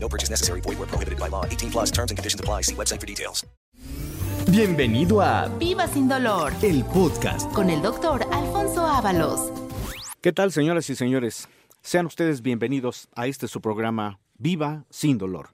No purchase necessary. Void where prohibited by law. 18 plus terms and conditions apply. See website for details. Bienvenido a Viva sin dolor el podcast. con el doctor Alfonso Ábalos. ¿Qué tal, señoras y señores? Sean ustedes bienvenidos a este su programa Viva sin dolor.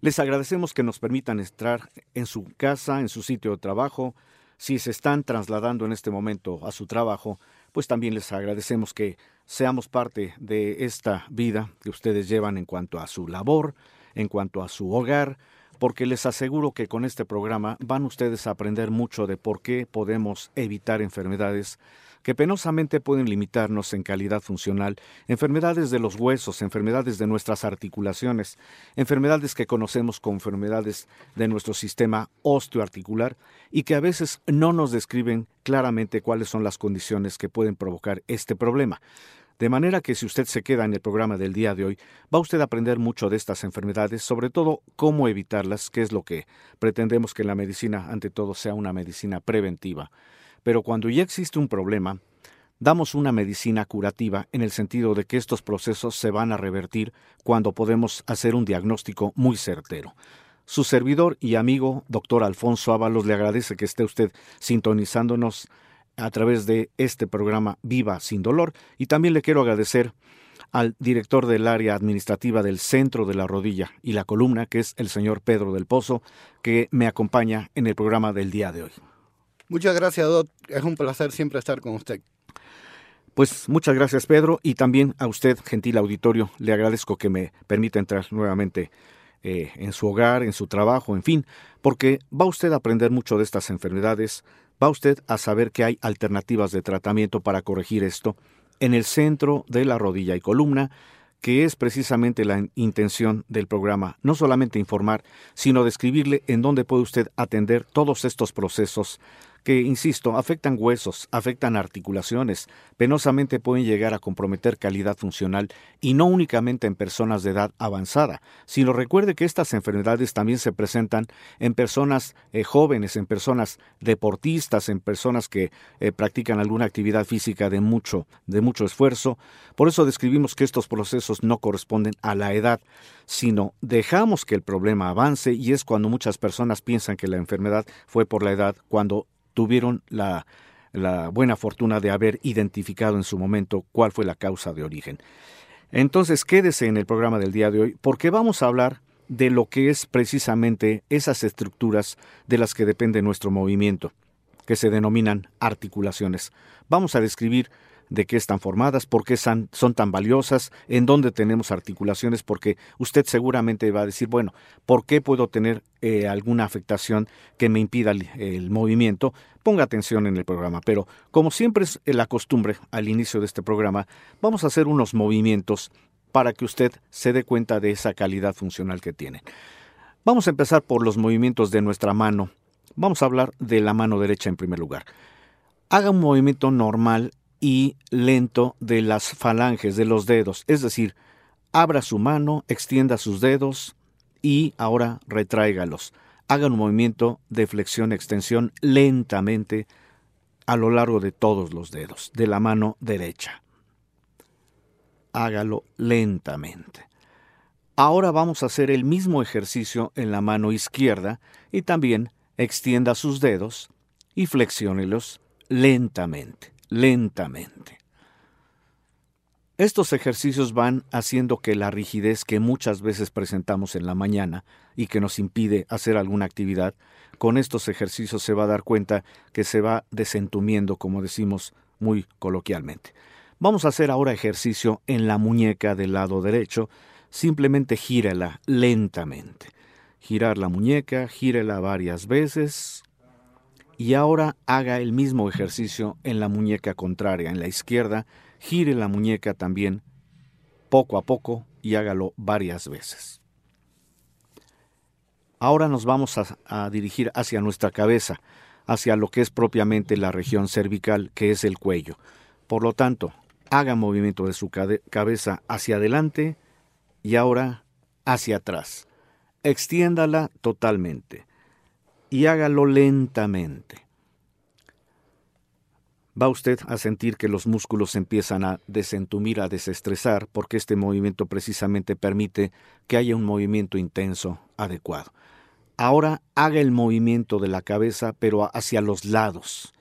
Les agradecemos que nos permitan entrar en su casa, en su sitio de trabajo. Si se están trasladando en este momento a su trabajo, pues también les agradecemos que seamos parte de esta vida que ustedes llevan en cuanto a su labor, en cuanto a su hogar, porque les aseguro que con este programa van ustedes a aprender mucho de por qué podemos evitar enfermedades que penosamente pueden limitarnos en calidad funcional, enfermedades de los huesos, enfermedades de nuestras articulaciones, enfermedades que conocemos como enfermedades de nuestro sistema osteoarticular y que a veces no nos describen claramente cuáles son las condiciones que pueden provocar este problema. De manera que si usted se queda en el programa del día de hoy, va usted a aprender mucho de estas enfermedades, sobre todo cómo evitarlas, que es lo que pretendemos que la medicina, ante todo, sea una medicina preventiva. Pero cuando ya existe un problema, damos una medicina curativa en el sentido de que estos procesos se van a revertir cuando podemos hacer un diagnóstico muy certero. Su servidor y amigo, doctor Alfonso Ábalos, le agradece que esté usted sintonizándonos a través de este programa Viva sin Dolor y también le quiero agradecer al director del área administrativa del Centro de la Rodilla y la Columna, que es el señor Pedro del Pozo, que me acompaña en el programa del día de hoy. Muchas gracias, Doc. Es un placer siempre estar con usted. Pues muchas gracias, Pedro, y también a usted, gentil auditorio, le agradezco que me permita entrar nuevamente eh, en su hogar, en su trabajo, en fin, porque va usted a aprender mucho de estas enfermedades, va usted a saber que hay alternativas de tratamiento para corregir esto en el centro de la rodilla y columna, que es precisamente la intención del programa, no solamente informar, sino describirle en dónde puede usted atender todos estos procesos que, insisto, afectan huesos, afectan articulaciones, penosamente pueden llegar a comprometer calidad funcional y no únicamente en personas de edad avanzada, sino recuerde que estas enfermedades también se presentan en personas eh, jóvenes, en personas deportistas, en personas que eh, practican alguna actividad física de mucho, de mucho esfuerzo. Por eso describimos que estos procesos no corresponden a la edad, sino dejamos que el problema avance y es cuando muchas personas piensan que la enfermedad fue por la edad, cuando tuvieron la, buena fortuna de haber identificado en su momento cuál fue la causa de origen. Entonces quédese en el programa del día de hoy porque vamos a hablar de lo que es precisamente esas estructuras de las que depende nuestro movimiento, que se denominan articulaciones. Vamos a describir de qué están formadas, por qué son, tan valiosas, en dónde tenemos articulaciones, porque usted seguramente va a decir, bueno, ¿por qué puedo tener eh, alguna afectación que me impida el, el movimiento? Ponga atención en el programa, pero como siempre es la costumbre al inicio de este programa, vamos a hacer unos movimientos para que usted se dé cuenta de esa calidad funcional que tiene. Vamos a empezar por los movimientos de nuestra mano. Vamos a hablar de la mano derecha en primer lugar. Haga un movimiento normal y lento de las falanges de los dedos, es decir, abra su mano, extienda sus dedos y ahora retráigalos. Haga un movimiento de flexión-extensión lentamente a lo largo de todos los dedos de la mano derecha. Hágalo lentamente. Ahora vamos a hacer el mismo ejercicio en la mano izquierda y también extienda sus dedos y flexiónelos lentamente lentamente. Estos ejercicios van haciendo que la rigidez que muchas veces presentamos en la mañana y que nos impide hacer alguna actividad, con estos ejercicios se va a dar cuenta que se va desentumiendo, como decimos muy coloquialmente. Vamos a hacer ahora ejercicio en la muñeca del lado derecho, simplemente gírela lentamente. Girar la muñeca, gírela varias veces, y ahora haga el mismo ejercicio en la muñeca contraria, en la izquierda, gire la muñeca también poco a poco y hágalo varias veces. Ahora nos vamos a, a dirigir hacia nuestra cabeza, hacia lo que es propiamente la región cervical, que es el cuello. Por lo tanto, haga movimiento de su cabeza hacia adelante y ahora hacia atrás. Extiéndala totalmente y hágalo lentamente. Va usted a sentir que los músculos empiezan a desentumir, a desestresar, porque este movimiento precisamente permite que haya un movimiento intenso adecuado. Ahora haga el movimiento de la cabeza, pero hacia los lados.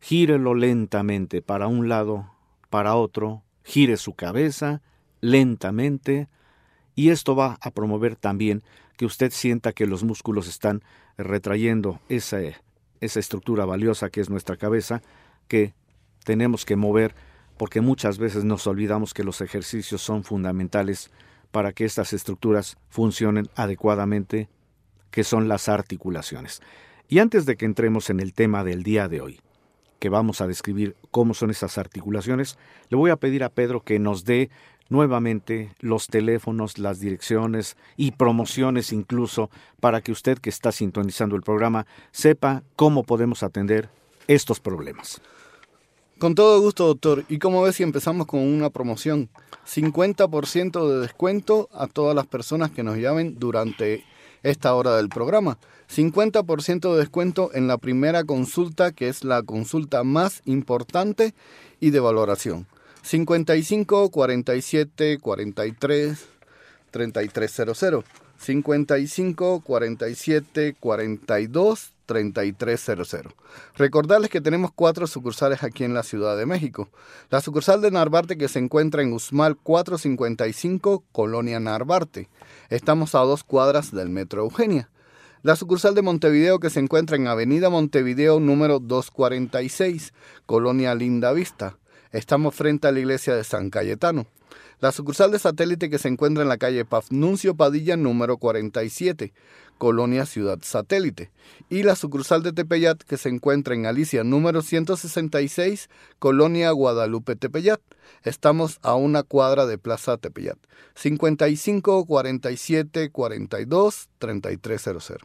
Gírelo lentamente para un lado, para otro. Gire su cabeza lentamente. Y esto va a promover también que usted sienta que los músculos están retrayendo esa, esa estructura valiosa que es nuestra cabeza, que tenemos que mover, porque muchas veces nos olvidamos que los ejercicios son fundamentales para que estas estructuras funcionen adecuadamente que son las articulaciones. Y antes de que entremos en el tema del día de hoy, que vamos a describir cómo son esas articulaciones, le voy a pedir a Pedro que nos dé nuevamente los teléfonos, las direcciones y promociones incluso para que usted que está sintonizando el programa sepa cómo podemos atender estos problemas. Con todo gusto, doctor. ¿Y cómo ves si empezamos con una promoción? 50% de descuento a todas las personas que nos llamen durante esta hora del programa. 50% de descuento en la primera consulta, que es la consulta más importante y de valoración. 55 47 43 3300. 55 47 42 3300. Recordarles que tenemos cuatro sucursales aquí en la Ciudad de México. La sucursal de Narvarte que se encuentra en Usmal 455, Colonia Narvarte. Estamos a dos cuadras del Metro Eugenia. La sucursal de Montevideo que se encuentra en Avenida Montevideo número 246, Colonia Linda Vista. Estamos frente a la iglesia de San Cayetano. La sucursal de satélite que se encuentra en la calle Pafnuncio Padilla número 47, Colonia Ciudad Satélite. Y la sucursal de Tepeyat que se encuentra en Alicia número 166, Colonia Guadalupe Tepeyat. Estamos a una cuadra de Plaza Tepeyat. 55 47 42 3300.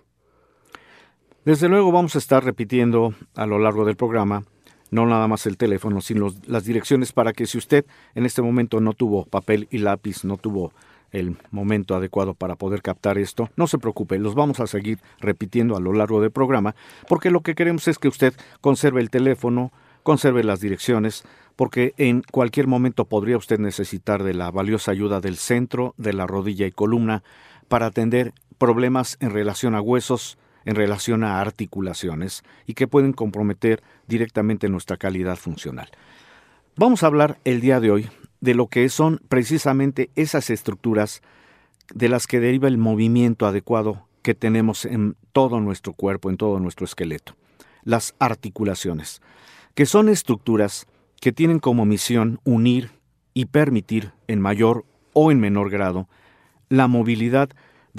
Desde luego vamos a estar repitiendo a lo largo del programa no nada más el teléfono, sino las direcciones para que si usted en este momento no tuvo papel y lápiz, no tuvo el momento adecuado para poder captar esto, no se preocupe, los vamos a seguir repitiendo a lo largo del programa, porque lo que queremos es que usted conserve el teléfono, conserve las direcciones, porque en cualquier momento podría usted necesitar de la valiosa ayuda del centro, de la rodilla y columna, para atender problemas en relación a huesos, en relación a articulaciones y que pueden comprometer directamente nuestra calidad funcional. Vamos a hablar el día de hoy de lo que son precisamente esas estructuras de las que deriva el movimiento adecuado que tenemos en todo nuestro cuerpo, en todo nuestro esqueleto. Las articulaciones, que son estructuras que tienen como misión unir y permitir en mayor o en menor grado la movilidad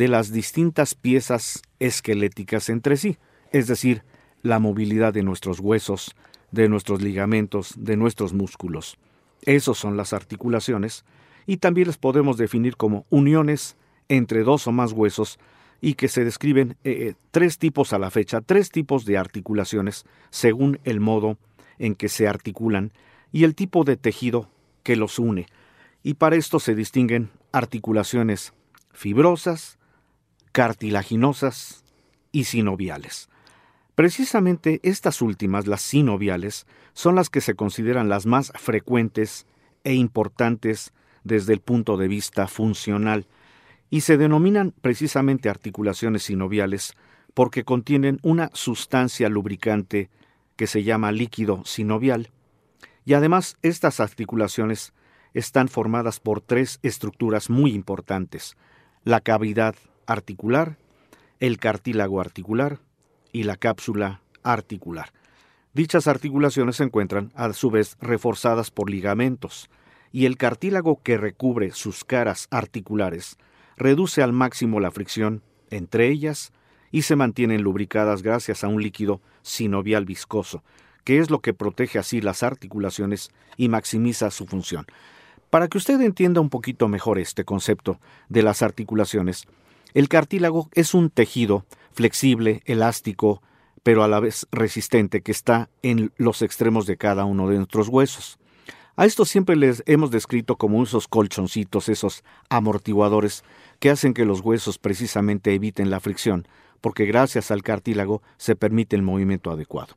de las distintas piezas esqueléticas entre sí, es decir, la movilidad de nuestros huesos, de nuestros ligamentos, de nuestros músculos. Esos son las articulaciones, y también las podemos definir como uniones entre dos o más huesos y que se describen eh, tres tipos a la fecha, tres tipos de articulaciones según el modo en que se articulan y el tipo de tejido que los une. Y para esto se distinguen articulaciones fibrosas, cartilaginosas y sinoviales. Precisamente estas últimas, las sinoviales, son las que se consideran las más frecuentes e importantes desde el punto de vista funcional, y se denominan precisamente articulaciones sinoviales porque contienen una sustancia lubricante que se llama líquido sinovial, y además estas articulaciones están formadas por tres estructuras muy importantes, la cavidad articular, el cartílago articular y la cápsula articular. Dichas articulaciones se encuentran a su vez reforzadas por ligamentos, y el cartílago que recubre sus caras articulares reduce al máximo la fricción entre ellas y se mantienen lubricadas gracias a un líquido sinovial viscoso, que es lo que protege así las articulaciones y maximiza su función. Para que usted entienda un poquito mejor este concepto de las articulaciones, El cartílago es un tejido flexible, elástico, pero a la vez resistente que está en los extremos de cada uno de nuestros huesos. A esto siempre les hemos descrito como esos colchoncitos, esos amortiguadores que hacen que los huesos precisamente eviten la fricción, porque gracias al cartílago se permite el movimiento adecuado.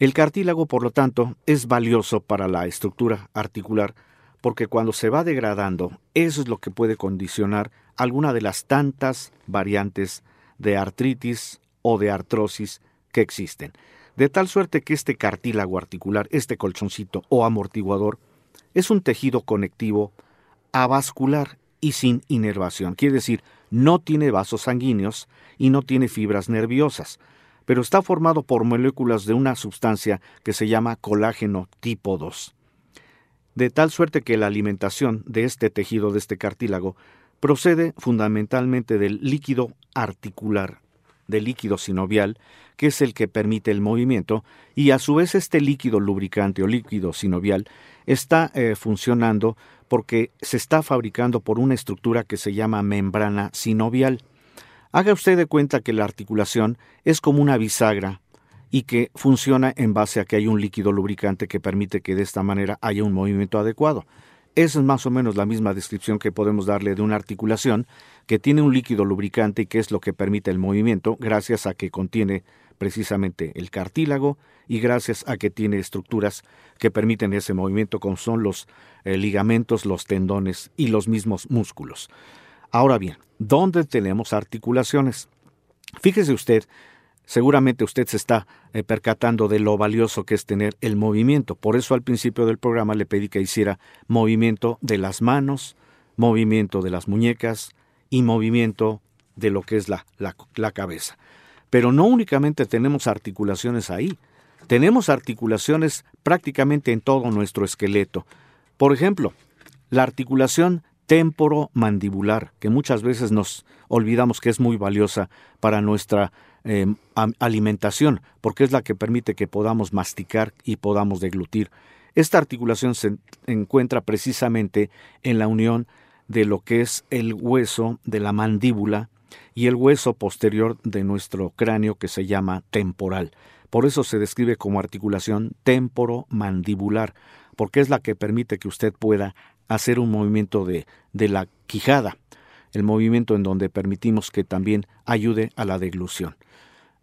El cartílago, por lo tanto, es valioso para la estructura articular porque cuando se va degradando, eso es lo que puede condicionar alguna de las tantas variantes de artritis o de artrosis que existen. De tal suerte que este cartílago articular, este colchoncito o amortiguador, es un tejido conectivo avascular y sin inervación. Quiere decir, no tiene vasos sanguíneos y no tiene fibras nerviosas, pero está formado por moléculas de una sustancia que se llama colágeno tipo 2. De tal suerte que la alimentación de este tejido, de este cartílago, procede fundamentalmente del líquido articular, del líquido sinovial, que es el que permite el movimiento, y a su vez este líquido lubricante o líquido sinovial está eh, funcionando porque se está fabricando por una estructura que se llama membrana sinovial. Haga usted de cuenta que la articulación es como una bisagra y que funciona en base a que hay un líquido lubricante que permite que de esta manera haya un movimiento adecuado. Esa es más o menos la misma descripción que podemos darle de una articulación que tiene un líquido lubricante y que es lo que permite el movimiento gracias a que contiene precisamente el cartílago y gracias a que tiene estructuras que permiten ese movimiento como son los eh, ligamentos, los tendones y los mismos músculos. Ahora bien, ¿dónde tenemos articulaciones? Fíjese usted Seguramente usted se está eh, percatando de lo valioso que es tener el movimiento. Por eso al principio del programa le pedí que hiciera movimiento de las manos, movimiento de las muñecas y movimiento de lo que es la, la, la cabeza. Pero no únicamente tenemos articulaciones ahí, tenemos articulaciones prácticamente en todo nuestro esqueleto. Por ejemplo, la articulación temporomandibular, que muchas veces nos olvidamos que es muy valiosa para nuestra Em, alimentación, porque es la que permite que podamos masticar y podamos deglutir. Esta articulación se encuentra precisamente en la unión de lo que es el hueso de la mandíbula y el hueso posterior de nuestro cráneo que se llama temporal. Por eso se describe como articulación temporomandibular, porque es la que permite que usted pueda hacer un movimiento de, de la quijada, el movimiento en donde permitimos que también ayude a la deglución.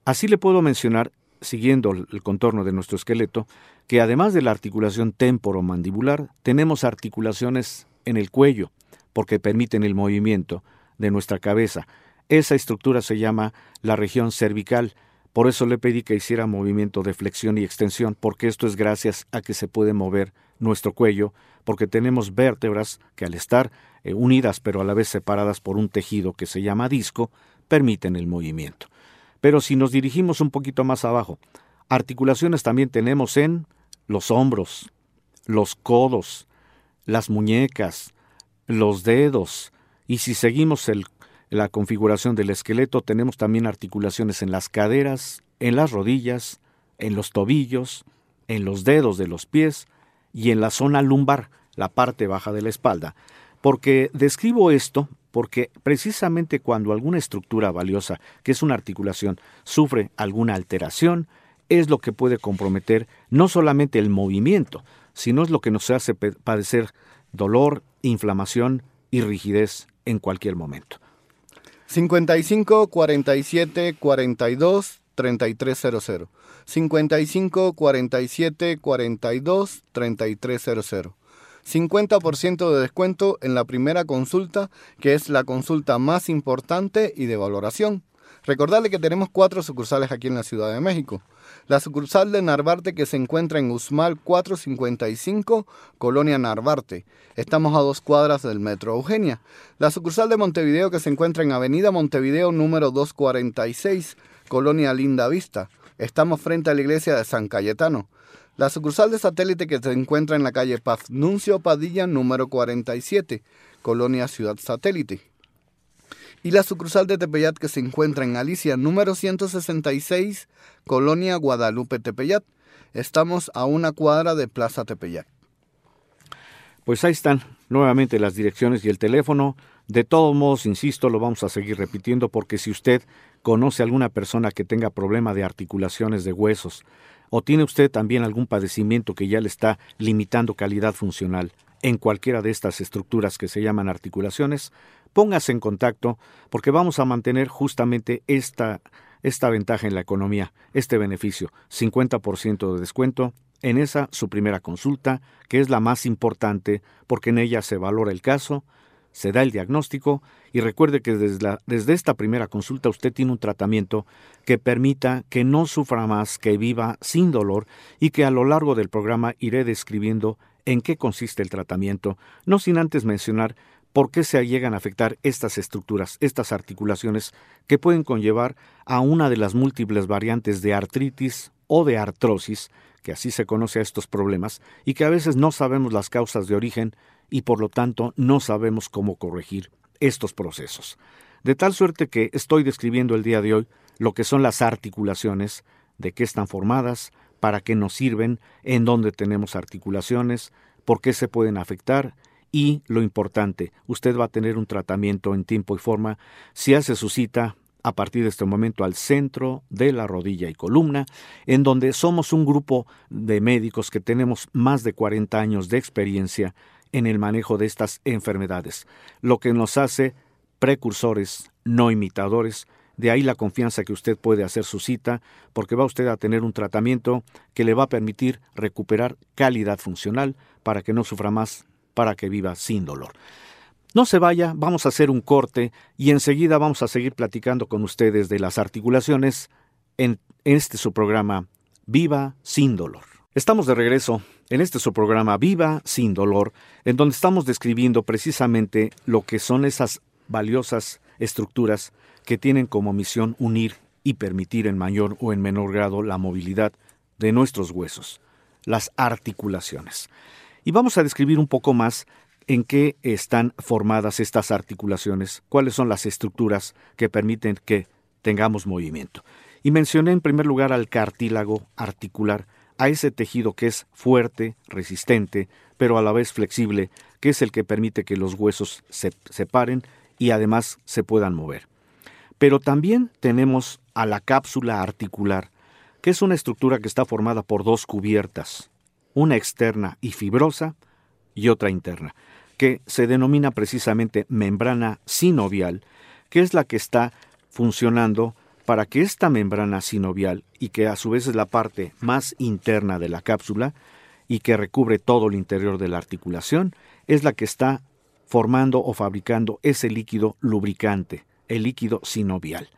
Así le puedo mencionar, siguiendo el contorno de nuestro esqueleto, que además de la articulación temporomandibular, tenemos articulaciones en el cuello, porque permiten el movimiento de nuestra cabeza. Esa estructura se llama la región cervical. Por eso le pedí que hiciera movimiento de flexión y extensión, porque esto es gracias a que se puede mover nuestro cuello, porque tenemos vértebras que al estar eh, unidas pero a la vez separadas por un tejido que se llama disco, permiten el movimiento. Pero si nos dirigimos un poquito más abajo, articulaciones también tenemos en los hombros, los codos, las muñecas, los dedos, y si seguimos la configuración del esqueleto, tenemos también articulaciones en las caderas, en las rodillas, en los tobillos, en los dedos de los pies y en la zona lumbar, la parte baja de la espalda. Porque describo esto porque precisamente cuando alguna estructura valiosa, que es una articulación, sufre alguna alteración, es lo que puede comprometer no solamente el movimiento, sino es lo que nos hace padecer dolor, inflamación y rigidez en cualquier momento. 55 47 42 3300. 55 47 42 3300. 50% de descuento en la primera consulta, que es la consulta más importante y de valoración. Recordarle que tenemos cuatro sucursales aquí en la Ciudad de México. La sucursal de Narvarte que se encuentra en Usmal 455, Colonia Narvarte. Estamos a dos cuadras del Metro Eugenia. La sucursal de Montevideo que se encuentra en Avenida Montevideo número 246, Colonia Linda Vista. Estamos frente a la iglesia de San Cayetano. La sucursal de satélite que se encuentra en la calle Paz Nuncio Padilla número 47, Colonia Ciudad Satélite. Y la sucursal de Tepeyat que se encuentra en Alicia número 166, Colonia Guadalupe Tepeyat. Estamos a una cuadra de Plaza Tepeyat. Pues ahí están nuevamente las direcciones y el teléfono De todos modos, insisto, lo vamos a seguir repitiendo porque si usted conoce alguna persona que tenga problema de articulaciones de huesos o tiene usted también algún padecimiento que ya le está limitando calidad funcional en cualquiera de estas estructuras que se llaman articulaciones, póngase en contacto porque vamos a mantener justamente esta, esta ventaja en la economía, este beneficio, 50% de descuento en esa su primera consulta, que es la más importante porque en ella se valora el caso, se da el diagnóstico y recuerde que desde, desde, esta primera consulta usted tiene un tratamiento que permita que no sufra más, que viva sin dolor y que a lo largo del programa iré describiendo en qué consiste el tratamiento, no sin antes mencionar por qué se llegan a afectar estas estructuras, estas articulaciones que pueden conllevar a una de las múltiples variantes de artritis o de artrosis, que así se conoce a estos problemas, y que a veces no sabemos las causas de origen y por lo tanto no sabemos cómo corregir estos procesos. De tal suerte que estoy describiendo el día de hoy lo que son las articulaciones, de qué están formadas, para qué nos sirven, en dónde tenemos articulaciones, por qué se pueden afectar y lo importante, usted va a tener un tratamiento en tiempo y forma si hace su cita a partir de este momento al centro de la rodilla y columna, en donde somos un grupo de médicos que tenemos más de 40 años de experiencia en el manejo de estas enfermedades, lo que nos hace precursores, no imitadores, de ahí la confianza que usted puede hacer su cita, porque va usted a tener un tratamiento que le va a permitir recuperar calidad funcional para que no sufra más, para que viva sin dolor. No se vaya, vamos a hacer un corte y enseguida vamos a seguir platicando con ustedes de las articulaciones en este su programa Viva sin dolor. Estamos de regreso en este su programa Viva sin dolor, en donde estamos describiendo precisamente lo que son esas valiosas estructuras que tienen como misión unir y permitir en mayor o en menor grado la movilidad de nuestros huesos, las articulaciones. Y vamos a describir un poco más en qué están formadas estas articulaciones, cuáles son las estructuras que permiten que tengamos movimiento. Y mencioné en primer lugar al cartílago articular, a ese tejido que es fuerte, resistente, pero a la vez flexible, que es el que permite que los huesos se separen y además se puedan mover. Pero también tenemos a la cápsula articular, que es una estructura que está formada por dos cubiertas, una externa y fibrosa y otra interna que se denomina precisamente membrana sinovial, que es la que está funcionando para que esta membrana sinovial, y que a su vez es la parte más interna de la cápsula, y que recubre todo el interior de la articulación, es la que está formando o fabricando ese líquido lubricante, el líquido sinovial.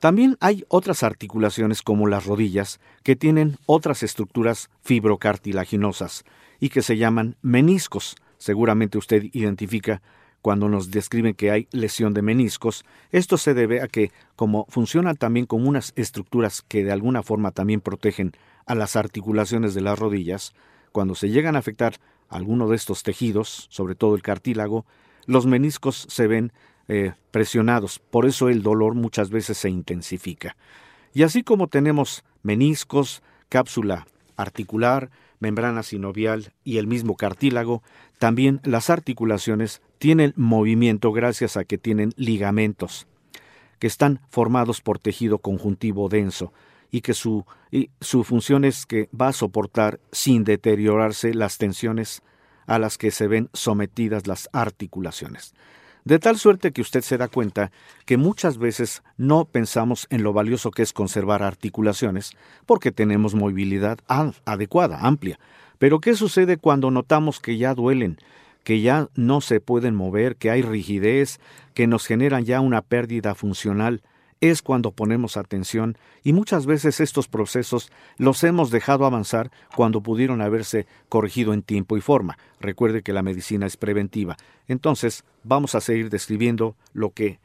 También hay otras articulaciones como las rodillas que tienen otras estructuras fibrocartilaginosas y que se llaman meniscos, seguramente usted identifica cuando nos describen que hay lesión de meniscos. Esto se debe a que, como funcionan también como unas estructuras que de alguna forma también protegen a las articulaciones de las rodillas, cuando se llegan a afectar alguno de estos tejidos, sobre todo el cartílago, los meniscos se ven eh, presionados, por eso el dolor muchas veces se intensifica. Y así como tenemos meniscos, cápsula articular, membrana sinovial y el mismo cartílago, también las articulaciones tienen movimiento gracias a que tienen ligamentos, que están formados por tejido conjuntivo denso y que su, su función es que va a soportar sin deteriorarse las tensiones a las que se ven sometidas las articulaciones. De tal suerte que usted se da cuenta que muchas veces no pensamos en lo valioso que es conservar articulaciones porque tenemos movilidad adecuada, amplia. Pero ¿qué sucede cuando notamos que ya duelen, que ya no se pueden mover, que hay rigidez, que nos generan ya una pérdida funcional? es cuando ponemos atención y muchas veces estos procesos los hemos dejado avanzar cuando pudieron haberse corregido en tiempo y forma. Recuerde que la medicina es preventiva. Entonces, vamos a seguir describiendo lo que,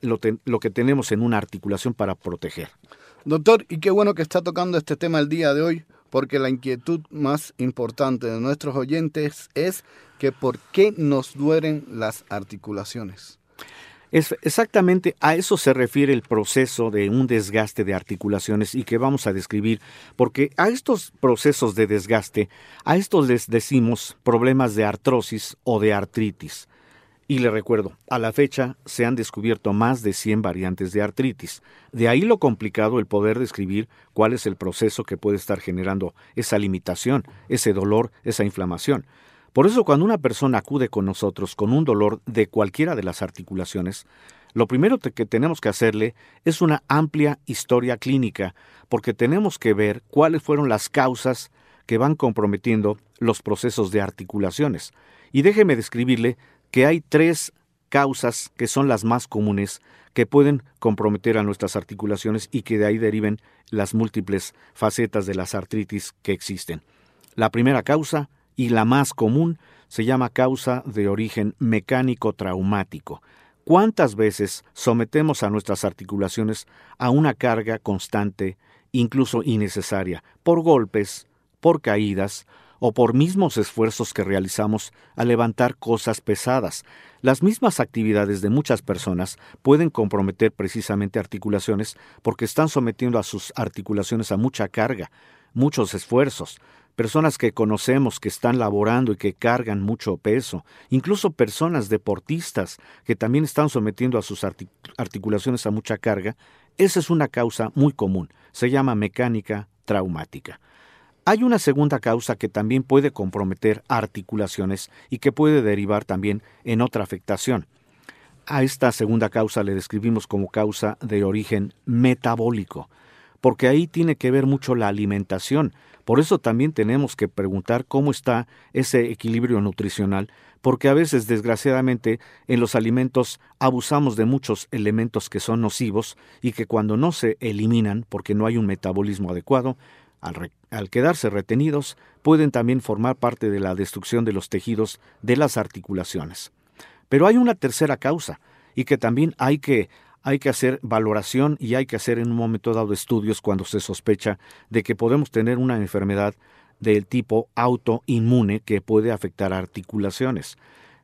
lo, que tenemos en una articulación para proteger. Doctor, y qué bueno que está tocando este tema el día de hoy, porque la inquietud más importante de nuestros oyentes es que por qué nos duelen las articulaciones. Es exactamente a eso se refiere el proceso de un desgaste de articulaciones y que vamos a describir, porque a estos procesos de desgaste, a estos les decimos problemas de artrosis o de artritis. Y le recuerdo, a la fecha se han descubierto más de 100 variantes de artritis. De ahí lo complicado el poder describir cuál es el proceso que puede estar generando esa limitación, ese dolor, esa inflamación. Por eso cuando una persona acude con nosotros con un dolor de cualquiera de las articulaciones, lo primero que tenemos que hacerle es una amplia historia clínica, porque tenemos que ver cuáles fueron las causas que van comprometiendo los procesos de articulaciones. Y déjeme describirle que hay tres causas que son las más comunes que pueden comprometer a nuestras articulaciones y que de ahí deriven las múltiples facetas de las artritis que existen. La primera causa, y la más común, se llama causa de origen mecánico traumático. ¿Cuántas veces sometemos a nuestras articulaciones a una carga constante, incluso innecesaria, por golpes, por caídas o por mismos esfuerzos que realizamos al levantar cosas pesadas. Las mismas actividades de muchas personas pueden comprometer precisamente articulaciones porque están sometiendo a sus articulaciones a mucha carga, muchos esfuerzos. Personas que conocemos que están laborando y que cargan mucho peso, incluso personas deportistas que también están sometiendo a sus articulaciones a mucha carga, esa es una causa muy común, se llama mecánica traumática. Hay una segunda causa que también puede comprometer articulaciones y que puede derivar también en otra afectación. A esta segunda causa le describimos como causa de origen metabólico, porque ahí tiene que ver mucho la alimentación. Por eso también tenemos que preguntar cómo está ese equilibrio nutricional, porque a veces, desgraciadamente, en los alimentos abusamos de muchos elementos que son nocivos y que cuando no se eliminan, porque no hay un metabolismo adecuado, al, quedarse retenidos, pueden también formar parte de la destrucción de los tejidos de las articulaciones. Pero hay una tercera causa, y que también hay que, hay que hacer valoración y hay que hacer en un momento dado estudios cuando se sospecha de que podemos tener una enfermedad del tipo autoinmune que puede afectar articulaciones.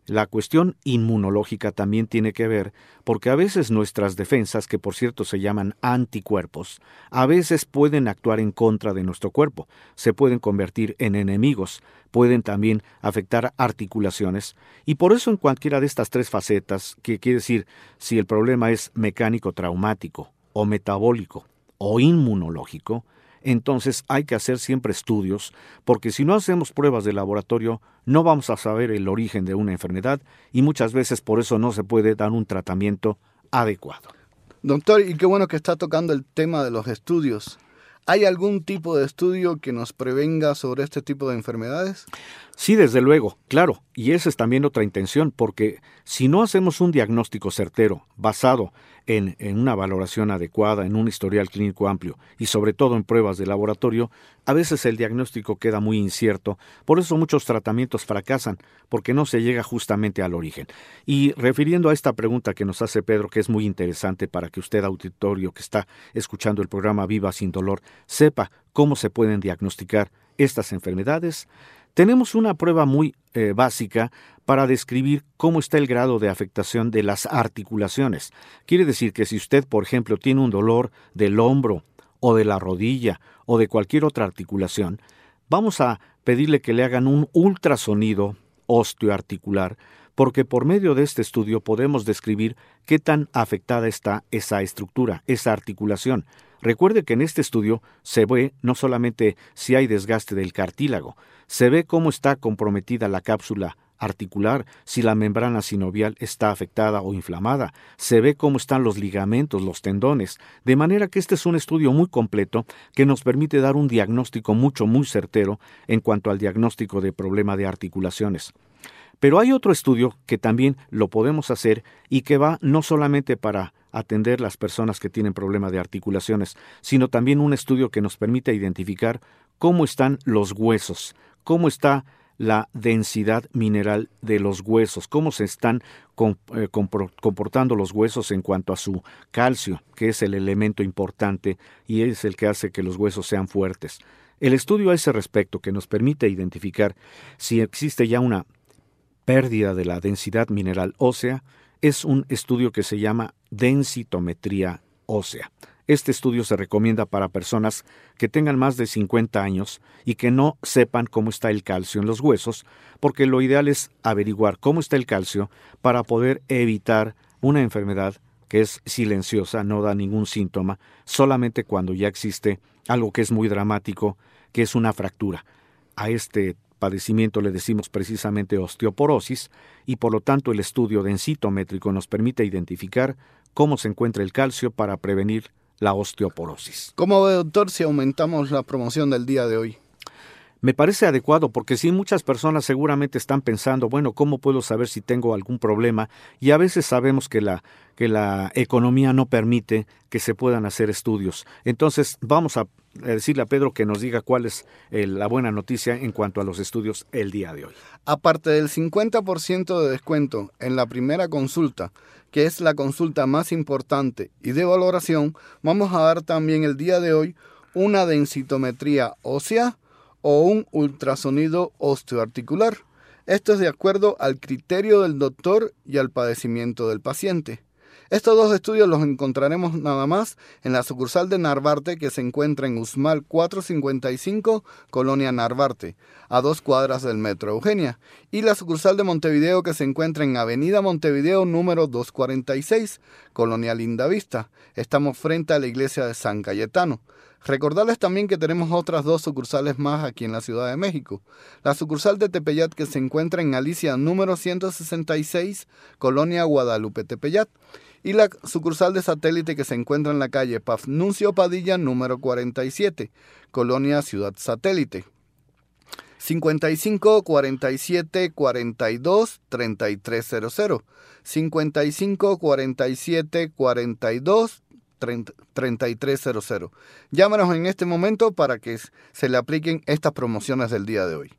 La cuestión inmunológica también tiene que ver porque a veces nuestras defensas, que por cierto se llaman anticuerpos, a veces pueden actuar en contra de nuestro cuerpo, se pueden convertir en enemigos, pueden también afectar articulaciones, y por eso en cualquiera de estas tres facetas, que quiere decir si el problema es mecánico traumático, o metabólico, o inmunológico, entonces hay que hacer siempre estudios, porque si no hacemos pruebas de laboratorio, no vamos a saber el origen de una enfermedad y muchas veces por eso no se puede dar un tratamiento adecuado. Doctor, y qué bueno que está tocando el tema de los estudios. ¿Hay algún tipo de estudio que nos prevenga sobre este tipo de enfermedades? Sí, desde luego, claro, y esa es también otra intención, porque si no hacemos un diagnóstico certero, basado en, una valoración adecuada, en un historial clínico amplio y sobre todo en pruebas de laboratorio, a veces el diagnóstico queda muy incierto, por eso muchos tratamientos fracasan, porque no se llega justamente al origen. Y refiriendo a esta pregunta que nos hace Pedro, que es muy interesante para que usted, auditorio que está escuchando el programa Viva sin Dolor, sepa cómo se pueden diagnosticar estas enfermedades, tenemos una prueba muy eh, básica para describir cómo está el grado de afectación de las articulaciones. Quiere decir que si usted, por ejemplo, tiene un dolor del hombro o de la rodilla o de cualquier otra articulación, vamos a pedirle que le hagan un ultrasonido osteoarticular porque por medio de este estudio podemos describir qué tan afectada está esa estructura, esa articulación. Recuerde que en este estudio se ve no solamente si hay desgaste del cartílago, se ve cómo está comprometida la cápsula articular, si la membrana sinovial está afectada o inflamada, se ve cómo están los ligamentos, los tendones, de manera que este es un estudio muy completo que nos permite dar un diagnóstico mucho, muy certero en cuanto al diagnóstico de problema de articulaciones. Pero hay otro estudio que también lo podemos hacer y que va no solamente para atender las personas que tienen problema de articulaciones, sino también un estudio que nos permite identificar cómo están los huesos, cómo está la densidad mineral de los huesos, cómo se están eh, comportando los huesos en cuanto a su calcio, que es el elemento importante y es el que hace que los huesos sean fuertes. El estudio a ese respecto que nos permite identificar si existe ya una pérdida de la densidad mineral ósea es un estudio que se llama densitometría ósea. Este estudio se recomienda para personas que tengan más de 50 años y que no sepan cómo está el calcio en los huesos, porque lo ideal es averiguar cómo está el calcio para poder evitar una enfermedad que es silenciosa, no da ningún síntoma, solamente cuando ya existe algo que es muy dramático, que es una fractura. A este padecimiento le decimos precisamente osteoporosis y por lo tanto el estudio densitométrico nos permite identificar cómo se encuentra el calcio para prevenir la osteoporosis. ¿Cómo ve, doctor, si aumentamos la promoción del día de hoy? Me parece adecuado porque sí, muchas personas seguramente están pensando, bueno, ¿cómo puedo saber si tengo algún problema? Y a veces sabemos que la, que la economía no permite que se puedan hacer estudios. Entonces, vamos a decirle a Pedro que nos diga cuál es eh, la buena noticia en cuanto a los estudios el día de hoy. Aparte del 50% de descuento en la primera consulta, que es la consulta más importante y de valoración, vamos a dar también el día de hoy una densitometría ósea o un ultrasonido osteoarticular. Esto es de acuerdo al criterio del doctor y al padecimiento del paciente. Estos dos estudios los encontraremos nada más en la sucursal de Narvarte que se encuentra en Usmal 455, Colonia Narvarte, a dos cuadras del Metro Eugenia, y la sucursal de Montevideo que se encuentra en Avenida Montevideo número 246, Colonia Lindavista. Estamos frente a la iglesia de San Cayetano. Recordarles también que tenemos otras dos sucursales más aquí en la Ciudad de México. La sucursal de Tepeyat que se encuentra en Alicia número 166, Colonia Guadalupe Tepeyat y la sucursal de satélite que se encuentra en la calle Pafnuncio Padilla número 47, Colonia Ciudad Satélite. 55 47 42 3300 55 47 42 3300. Llámanos en este momento para que se le apliquen estas promociones del día de hoy.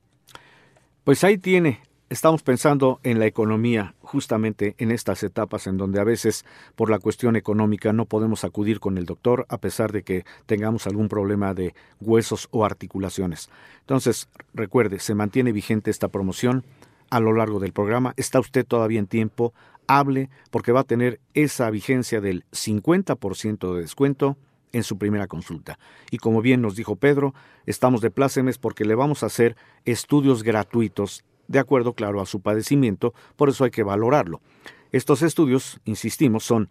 Pues ahí tiene estamos pensando en la economía justamente en estas etapas en donde a veces por la cuestión económica no podemos acudir con el doctor a pesar de que tengamos algún problema de huesos o articulaciones. Entonces, recuerde, se mantiene vigente esta promoción a lo largo del programa. Está usted todavía en tiempo, hable porque va a tener esa vigencia del 50% de descuento en su primera consulta. Y como bien nos dijo Pedro, estamos de plácemes porque le vamos a hacer estudios gratuitos de acuerdo, claro, a su padecimiento, por eso hay que valorarlo. Estos estudios, insistimos, son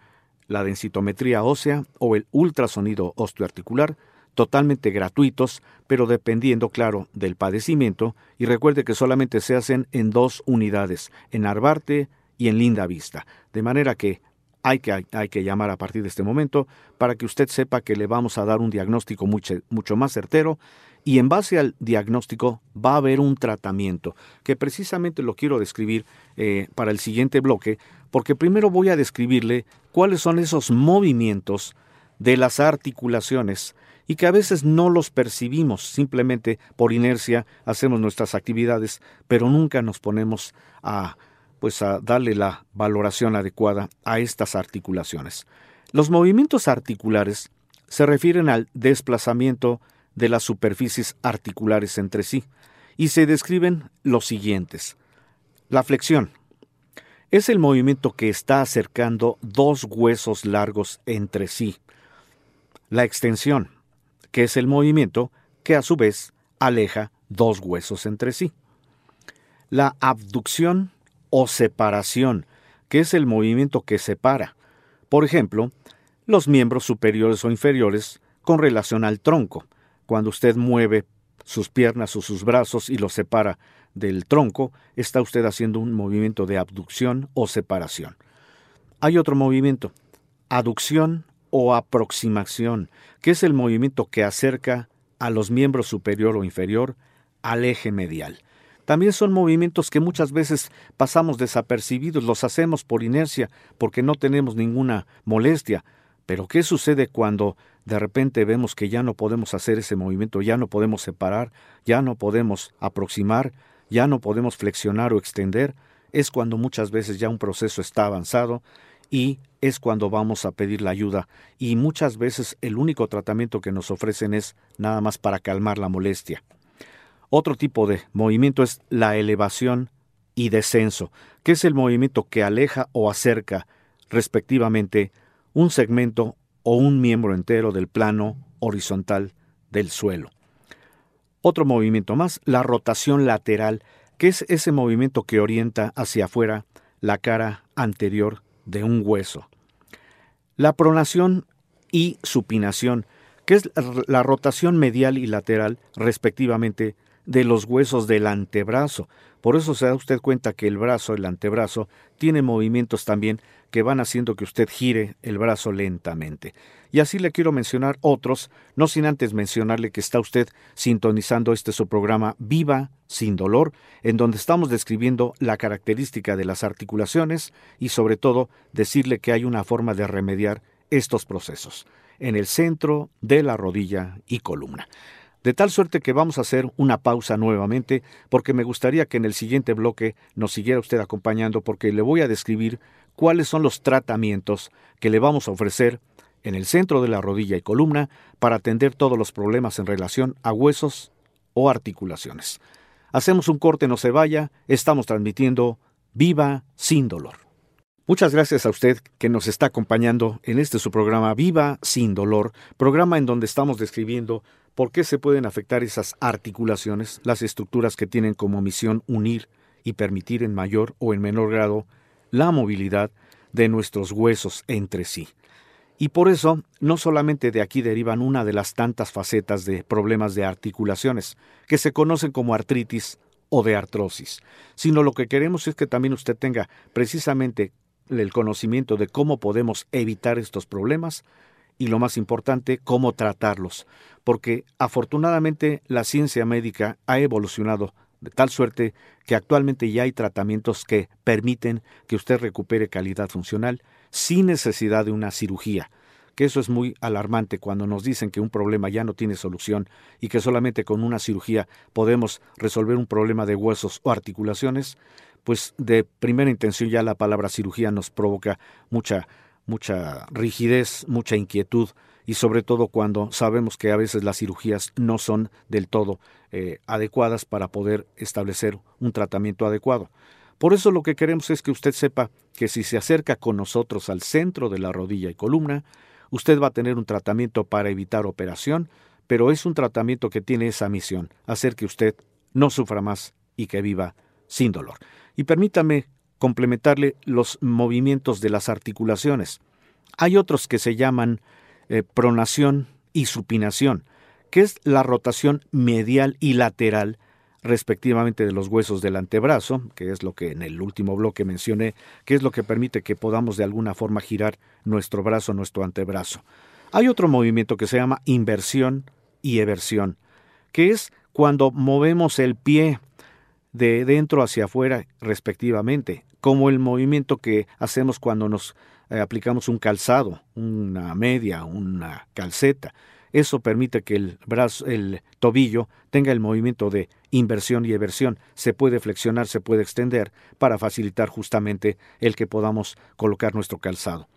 la densitometría ósea o el ultrasonido osteoarticular, totalmente gratuitos, pero dependiendo, claro, del padecimiento, y recuerde que solamente se hacen en dos unidades, en Arbarte y en Linda Vista, de manera que hay que, hay que llamar a partir de este momento para que usted sepa que le vamos a dar un diagnóstico mucho, mucho más certero y en base al diagnóstico va a haber un tratamiento, que precisamente lo quiero describir eh, para el siguiente bloque, porque primero voy a describirle cuáles son esos movimientos de las articulaciones y que a veces no los percibimos, simplemente por inercia hacemos nuestras actividades, pero nunca nos ponemos a pues a darle la valoración adecuada a estas articulaciones. Los movimientos articulares se refieren al desplazamiento de las superficies articulares entre sí, y se describen los siguientes. La flexión es el movimiento que está acercando dos huesos largos entre sí. La extensión, que es el movimiento que a su vez aleja dos huesos entre sí. La abducción o separación, que es el movimiento que separa. Por ejemplo, los miembros superiores o inferiores con relación al tronco, cuando usted mueve sus piernas o sus brazos y los separa del tronco, está usted haciendo un movimiento de abducción o separación. Hay otro movimiento, aducción o aproximación, que es el movimiento que acerca a los miembros superior o inferior al eje medial. También son movimientos que muchas veces pasamos desapercibidos, los hacemos por inercia, porque no tenemos ninguna molestia. Pero ¿qué sucede cuando de repente vemos que ya no podemos hacer ese movimiento, ya no podemos separar, ya no podemos aproximar, ya no podemos flexionar o extender, es cuando muchas veces ya un proceso está avanzado y es cuando vamos a pedir la ayuda y muchas veces el único tratamiento que nos ofrecen es nada más para calmar la molestia. Otro tipo de movimiento es la elevación y descenso, que es el movimiento que aleja o acerca respectivamente un segmento o un miembro entero del plano horizontal del suelo. Otro movimiento más, la rotación lateral, que es ese movimiento que orienta hacia afuera la cara anterior de un hueso. La pronación y supinación, que es la rotación medial y lateral, respectivamente, de los huesos del antebrazo. Por eso se da usted cuenta que el brazo, el antebrazo, tiene movimientos también que van haciendo que usted gire el brazo lentamente. Y así le quiero mencionar otros, no sin antes mencionarle que está usted sintonizando este su programa Viva sin dolor, en donde estamos describiendo la característica de las articulaciones y sobre todo decirle que hay una forma de remediar estos procesos en el centro de la rodilla y columna. De tal suerte que vamos a hacer una pausa nuevamente porque me gustaría que en el siguiente bloque nos siguiera usted acompañando porque le voy a describir cuáles son los tratamientos que le vamos a ofrecer en el centro de la rodilla y columna para atender todos los problemas en relación a huesos o articulaciones. Hacemos un corte, no se vaya, estamos transmitiendo Viva sin dolor. Muchas gracias a usted que nos está acompañando en este su programa Viva sin dolor, programa en donde estamos describiendo ¿Por qué se pueden afectar esas articulaciones, las estructuras que tienen como misión unir y permitir en mayor o en menor grado la movilidad de nuestros huesos entre sí? Y por eso, no solamente de aquí derivan una de las tantas facetas de problemas de articulaciones, que se conocen como artritis o de artrosis, sino lo que queremos es que también usted tenga precisamente el conocimiento de cómo podemos evitar estos problemas y lo más importante, cómo tratarlos, porque afortunadamente la ciencia médica ha evolucionado de tal suerte que actualmente ya hay tratamientos que permiten que usted recupere calidad funcional sin necesidad de una cirugía, que eso es muy alarmante cuando nos dicen que un problema ya no tiene solución y que solamente con una cirugía podemos resolver un problema de huesos o articulaciones, pues de primera intención ya la palabra cirugía nos provoca mucha mucha rigidez, mucha inquietud y sobre todo cuando sabemos que a veces las cirugías no son del todo eh, adecuadas para poder establecer un tratamiento adecuado. Por eso lo que queremos es que usted sepa que si se acerca con nosotros al centro de la rodilla y columna, usted va a tener un tratamiento para evitar operación, pero es un tratamiento que tiene esa misión, hacer que usted no sufra más y que viva sin dolor. Y permítame complementarle los movimientos de las articulaciones. Hay otros que se llaman eh, pronación y supinación, que es la rotación medial y lateral respectivamente de los huesos del antebrazo, que es lo que en el último bloque mencioné, que es lo que permite que podamos de alguna forma girar nuestro brazo, nuestro antebrazo. Hay otro movimiento que se llama inversión y eversión, que es cuando movemos el pie de dentro hacia afuera respectivamente, como el movimiento que hacemos cuando nos eh, aplicamos un calzado, una media, una calceta. Eso permite que el brazo, el tobillo tenga el movimiento de inversión y eversión. Se puede flexionar, se puede extender para facilitar justamente el que podamos colocar nuestro calzado.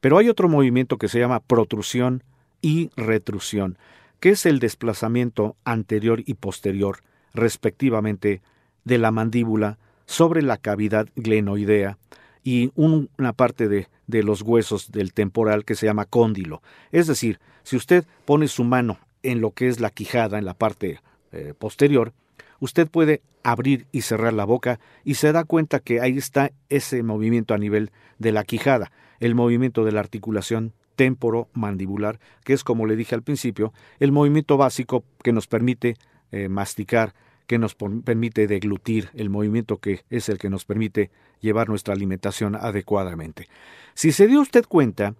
Pero hay otro movimiento que se llama protrusión y retrusión, que es el desplazamiento anterior y posterior, respectivamente, de la mandíbula sobre la cavidad glenoidea y una parte de, de los huesos del temporal que se llama cóndilo. Es decir, si usted pone su mano en lo que es la quijada, en la parte eh, posterior, usted puede abrir y cerrar la boca y se da cuenta que ahí está ese movimiento a nivel de la quijada, el movimiento de la articulación temporomandibular, que es como le dije al principio, el movimiento básico que nos permite eh, masticar, que nos permite deglutir, el movimiento que es el que nos permite llevar nuestra alimentación adecuadamente. Si se dio usted cuenta,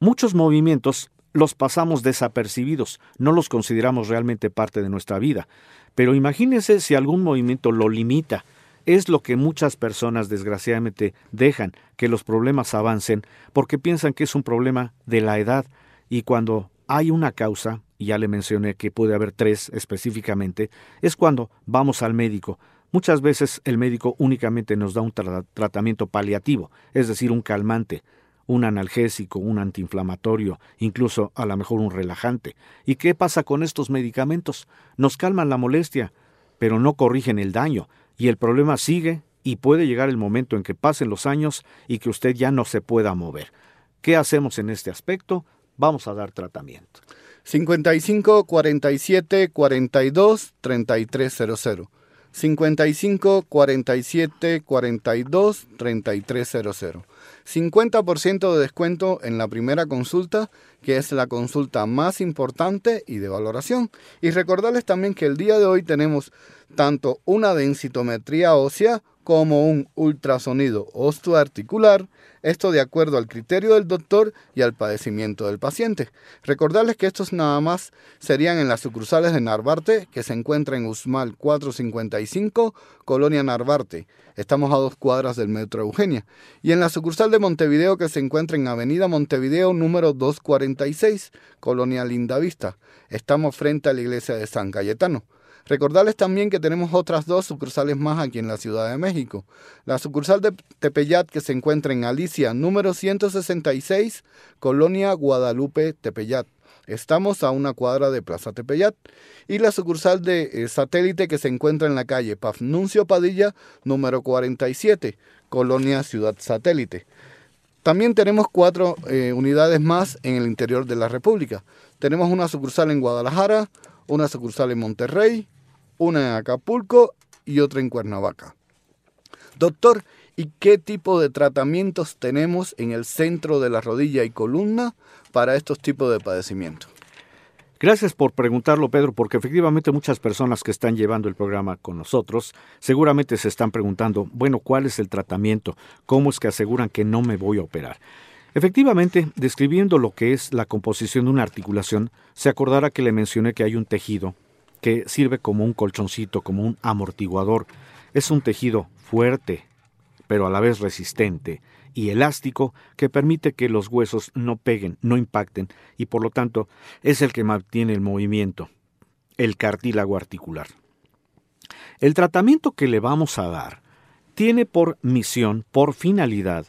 muchos movimientos los pasamos desapercibidos, no los consideramos realmente parte de nuestra vida. Pero imagínese si algún movimiento lo limita. Es lo que muchas personas desgraciadamente dejan que los problemas avancen porque piensan que es un problema de la edad y cuando hay una causa, y ya le mencioné que puede haber tres específicamente, es cuando vamos al médico. Muchas veces el médico únicamente nos da un tratamiento paliativo, es decir, un calmante, un analgésico, un antiinflamatorio, incluso a lo mejor un relajante. ¿Y qué pasa con estos medicamentos? Nos calman la molestia, pero no corrigen el daño, y el problema sigue y puede llegar el momento en que pasen los años y que usted ya no se pueda mover. ¿Qué hacemos en este aspecto? Vamos a dar tratamiento. 55 47 42 3300. 55 47 42 3300. 50% de descuento en la primera consulta, que es la consulta más importante y de valoración. Y recordarles también que el día de hoy tenemos tanto una densitometría ósea como un ultrasonido osteoarticular, esto de acuerdo al criterio del doctor y al padecimiento del paciente. Recordarles que estos nada más serían en las sucursales de Narvarte, que se encuentra en Usmal 455, Colonia Narvarte. Estamos a dos cuadras del Metro Eugenia. Y en la sucursal de Montevideo, que se encuentra en Avenida Montevideo número 246, Colonia Lindavista. Estamos frente a la iglesia de San Cayetano. Recordarles también que tenemos otras dos sucursales más aquí en la Ciudad de México. La sucursal de Tepeyat que se encuentra en Alicia, número 166, Colonia Guadalupe, Tepeyat. Estamos a una cuadra de Plaza Tepeyat. Y la sucursal de eh, satélite que se encuentra en la calle Pafnuncio Padilla, número 47, Colonia Ciudad Satélite. También tenemos cuatro eh, unidades más en el interior de la República. Tenemos una sucursal en Guadalajara, una sucursal en Monterrey, una en Acapulco y otra en Cuernavaca. Doctor, ¿y qué tipo de tratamientos tenemos en el centro de la rodilla y columna para estos tipos de padecimientos? Gracias por preguntarlo, Pedro, porque efectivamente muchas personas que están llevando el programa con nosotros seguramente se están preguntando, bueno, ¿cuál es el tratamiento? ¿Cómo es que aseguran que no me voy a operar? Efectivamente, describiendo lo que es la composición de una articulación, se acordará que le mencioné que hay un tejido que sirve como un colchoncito, como un amortiguador. Es un tejido fuerte, pero a la vez resistente y elástico que permite que los huesos no peguen, no impacten y por lo tanto es el que mantiene el movimiento, el cartílago articular. El tratamiento que le vamos a dar tiene por misión, por finalidad,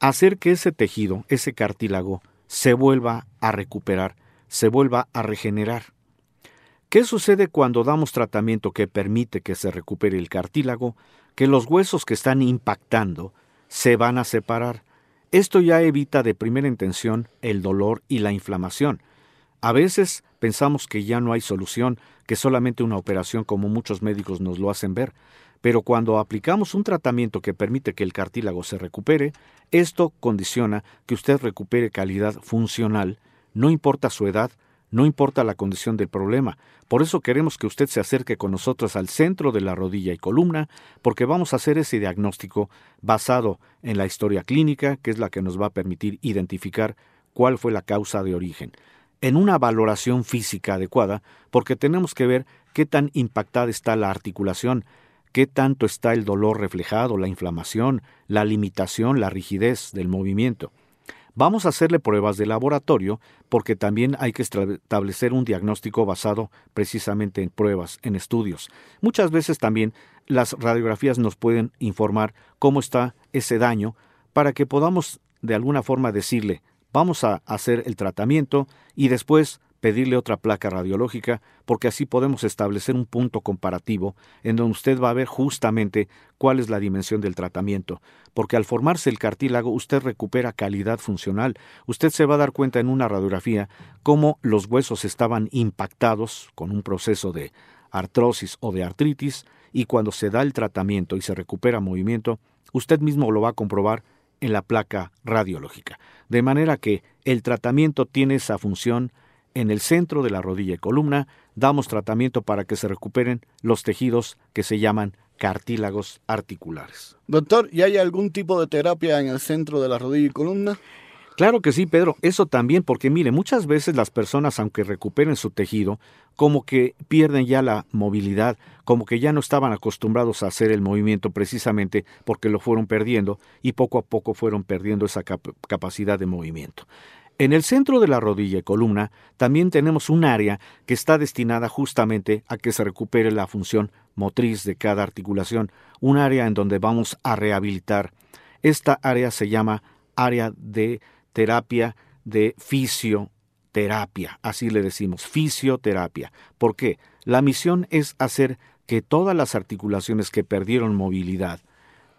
hacer que ese tejido, ese cartílago, se vuelva a recuperar, se vuelva a regenerar. ¿Qué sucede cuando damos tratamiento que permite que se recupere el cartílago? Que los huesos que están impactando se van a separar. Esto ya evita de primera intención el dolor y la inflamación. A veces pensamos que ya no hay solución, que solamente una operación como muchos médicos nos lo hacen ver, pero cuando aplicamos un tratamiento que permite que el cartílago se recupere, esto condiciona que usted recupere calidad funcional, no importa su edad, no importa la condición del problema. Por eso queremos que usted se acerque con nosotros al centro de la rodilla y columna, porque vamos a hacer ese diagnóstico basado en la historia clínica, que es la que nos va a permitir identificar cuál fue la causa de origen. En una valoración física adecuada, porque tenemos que ver qué tan impactada está la articulación, qué tanto está el dolor reflejado, la inflamación, la limitación, la rigidez del movimiento. Vamos a hacerle pruebas de laboratorio porque también hay que establecer un diagnóstico basado precisamente en pruebas, en estudios. Muchas veces también las radiografías nos pueden informar cómo está ese daño para que podamos de alguna forma decirle, vamos a hacer el tratamiento y después pedirle otra placa radiológica, porque así podemos establecer un punto comparativo en donde usted va a ver justamente cuál es la dimensión del tratamiento, porque al formarse el cartílago usted recupera calidad funcional, usted se va a dar cuenta en una radiografía cómo los huesos estaban impactados con un proceso de artrosis o de artritis, y cuando se da el tratamiento y se recupera movimiento, usted mismo lo va a comprobar en la placa radiológica. De manera que el tratamiento tiene esa función en el centro de la rodilla y columna damos tratamiento para que se recuperen los tejidos que se llaman cartílagos articulares. Doctor, ¿y hay algún tipo de terapia en el centro de la rodilla y columna? Claro que sí, Pedro. Eso también porque, mire, muchas veces las personas, aunque recuperen su tejido, como que pierden ya la movilidad, como que ya no estaban acostumbrados a hacer el movimiento precisamente porque lo fueron perdiendo y poco a poco fueron perdiendo esa capacidad de movimiento. En el centro de la rodilla y columna también tenemos un área que está destinada justamente a que se recupere la función motriz de cada articulación, un área en donde vamos a rehabilitar. Esta área se llama área de terapia de fisioterapia, así le decimos, fisioterapia. ¿Por qué? La misión es hacer que todas las articulaciones que perdieron movilidad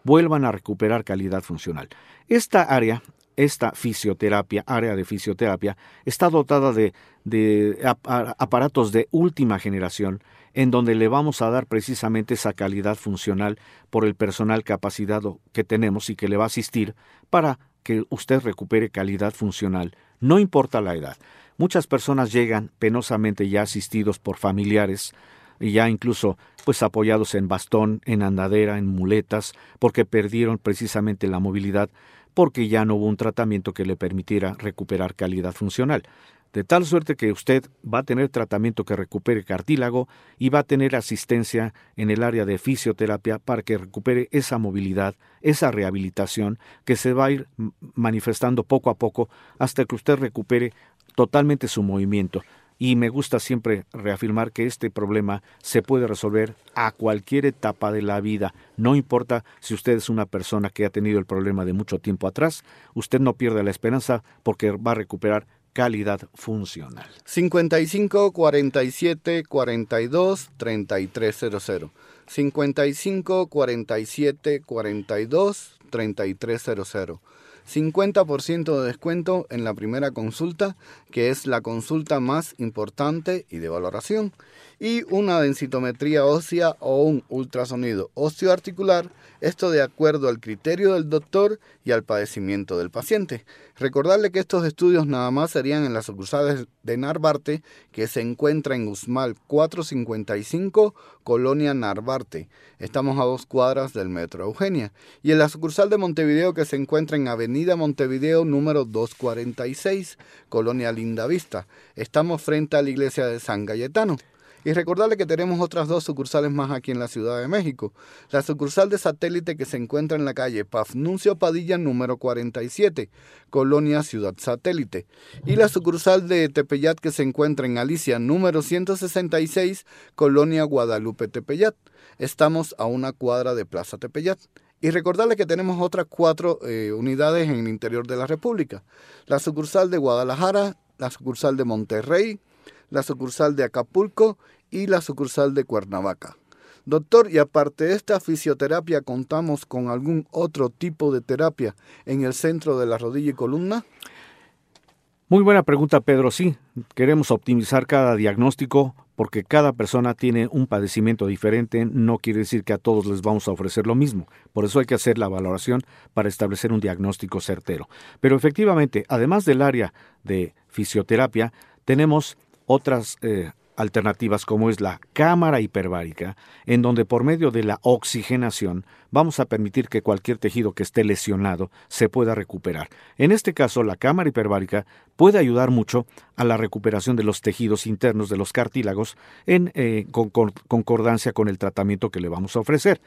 vuelvan a recuperar calidad funcional. Esta área esta fisioterapia, área de fisioterapia, está dotada de, de aparatos de última generación en donde le vamos a dar precisamente esa calidad funcional por el personal capacitado que tenemos y que le va a asistir para que usted recupere calidad funcional, no importa la edad. Muchas personas llegan penosamente ya asistidos por familiares, ya incluso pues apoyados en bastón, en andadera, en muletas, porque perdieron precisamente la movilidad, porque ya no hubo un tratamiento que le permitiera recuperar calidad funcional de tal suerte que usted va a tener tratamiento que recupere cartílago y va a tener asistencia en el área de fisioterapia para que recupere esa movilidad, esa rehabilitación que se va a ir manifestando poco a poco hasta que usted recupere totalmente su movimiento. Y me gusta siempre reafirmar que este problema se puede resolver a cualquier etapa de la vida. No importa si usted es una persona que ha tenido el problema de mucho tiempo atrás, usted no pierde la esperanza porque va a recuperar calidad funcional. 55 47 42 3300. 55 47 42 3300. 50% de descuento en la primera consulta, que es la consulta más importante y de valoración, y una densitometría ósea o un ultrasonido osteoarticular, esto de acuerdo al criterio del doctor y al padecimiento del paciente. Recordarle que estos estudios nada más serían en las sucursales de Narvarte, que se encuentra en Usmal 455, Colonia Narvarte. Estamos a dos cuadras del Metro Eugenia. Y en la sucursal de Montevideo, que se encuentra en Avenida Montevideo número 246, Colonia Linda Vista. Estamos frente a la iglesia de San Cayetano. Y recordarle que tenemos otras dos sucursales más aquí en la Ciudad de México. La sucursal de satélite que se encuentra en la calle Pafnuncio Padilla número 47, Colonia Ciudad Satélite. Y la sucursal de Tepeyat que se encuentra en Alicia número 166, Colonia Guadalupe Tepeyat. Estamos a una cuadra de Plaza Tepeyat. Y recordarle que tenemos otras cuatro eh, unidades en el interior de la República. La sucursal de Guadalajara, la sucursal de Monterrey, la sucursal de Acapulco y la sucursal de Cuernavaca. Doctor, y aparte de esta fisioterapia, ¿contamos con algún otro tipo de terapia en el centro de la rodilla y columna? Muy buena pregunta, Pedro. Sí, queremos optimizar cada diagnóstico porque cada persona tiene un padecimiento diferente. No quiere decir que a todos les vamos a ofrecer lo mismo. Por eso hay que hacer la valoración para establecer un diagnóstico certero. Pero efectivamente, además del área de fisioterapia, tenemos otras eh, alternativas como es la cámara hiperbárica, en donde por medio de la oxigenación vamos a permitir que cualquier tejido que esté lesionado se pueda recuperar. En este caso, la cámara hiperbárica puede ayudar mucho a la recuperación de los tejidos internos de los cartílagos en eh, concordancia con el tratamiento que le vamos a ofrecer.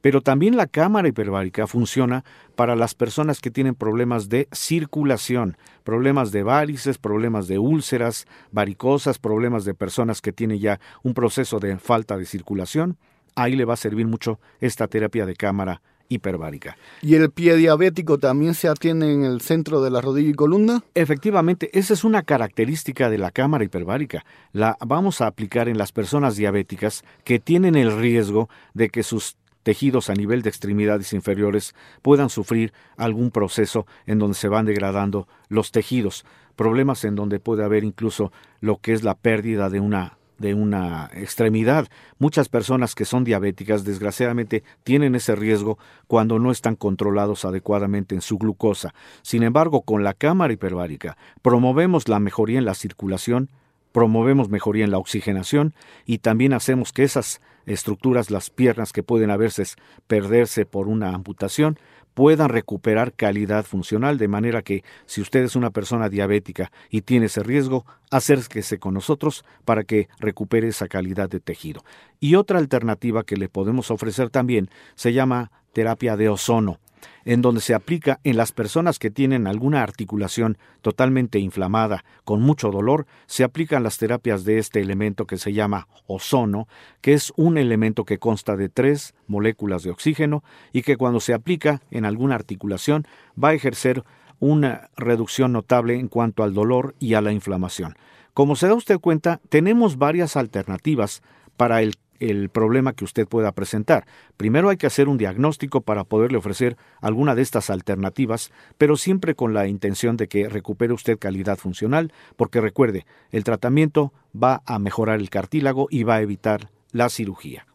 Pero también la cámara hiperbárica funciona para las personas que tienen problemas de circulación, problemas de varices, problemas de úlceras, varicosas, problemas de personas que tienen ya un proceso de falta de circulación. Ahí le va a servir mucho esta terapia de cámara hiperbárica. ¿Y el pie diabético también se atiende en el centro de la rodilla y columna? Efectivamente, esa es una característica de la cámara hiperbárica. La vamos a aplicar en las personas diabéticas que tienen el riesgo de que sus tejidos a nivel de extremidades inferiores puedan sufrir algún proceso en donde se van degradando los tejidos, problemas en donde puede haber incluso lo que es la pérdida de una de una extremidad. Muchas personas que son diabéticas desgraciadamente tienen ese riesgo cuando no están controlados adecuadamente en su glucosa. Sin embargo, con la cámara hiperbárica promovemos la mejoría en la circulación, promovemos mejoría en la oxigenación y también hacemos que esas estructuras, las piernas que pueden a veces perderse por una amputación, puedan recuperar calidad funcional, de manera que si usted es una persona diabética y tiene ese riesgo, acérquese con nosotros para que recupere esa calidad de tejido. Y otra alternativa que le podemos ofrecer también se llama terapia de ozono en donde se aplica en las personas que tienen alguna articulación totalmente inflamada, con mucho dolor, se aplican las terapias de este elemento que se llama ozono, que es un elemento que consta de tres moléculas de oxígeno y que cuando se aplica en alguna articulación va a ejercer una reducción notable en cuanto al dolor y a la inflamación. Como se da usted cuenta, tenemos varias alternativas para el el problema que usted pueda presentar. Primero hay que hacer un diagnóstico para poderle ofrecer alguna de estas alternativas, pero siempre con la intención de que recupere usted calidad funcional, porque recuerde, el tratamiento va a mejorar el cartílago y va a evitar la cirugía.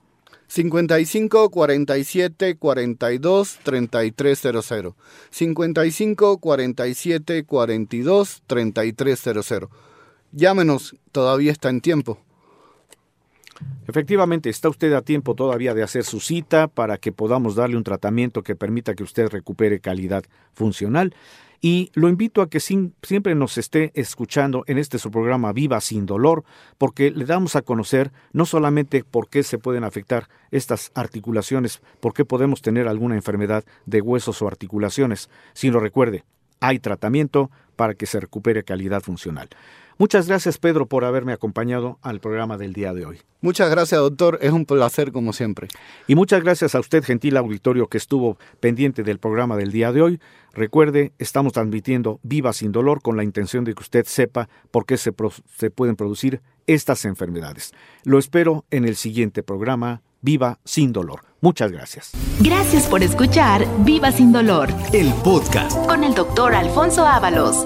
55 47 42 3300. 55 47 42 3300. Llámenos, todavía está en tiempo. Efectivamente, está usted a tiempo todavía de hacer su cita para que podamos darle un tratamiento que permita que usted recupere calidad funcional. Y lo invito a que siempre nos esté escuchando en este su programa Viva sin dolor, porque le damos a conocer no solamente por qué se pueden afectar estas articulaciones, por qué podemos tener alguna enfermedad de huesos o articulaciones, sino recuerde, hay tratamiento para que se recupere calidad funcional. Muchas gracias, Pedro, por haberme acompañado al programa del día de hoy. Muchas gracias, doctor. Es un placer como siempre. Y muchas gracias a usted, gentil auditorio, que estuvo pendiente del programa del día de hoy. Recuerde, estamos transmitiendo Viva sin dolor con la intención de que usted sepa por qué se, se pueden producir estas enfermedades. Lo espero en el siguiente programa. Viva sin dolor. Muchas gracias. Gracias por escuchar Viva sin dolor. El podcast. Con el doctor Alfonso Ábalos.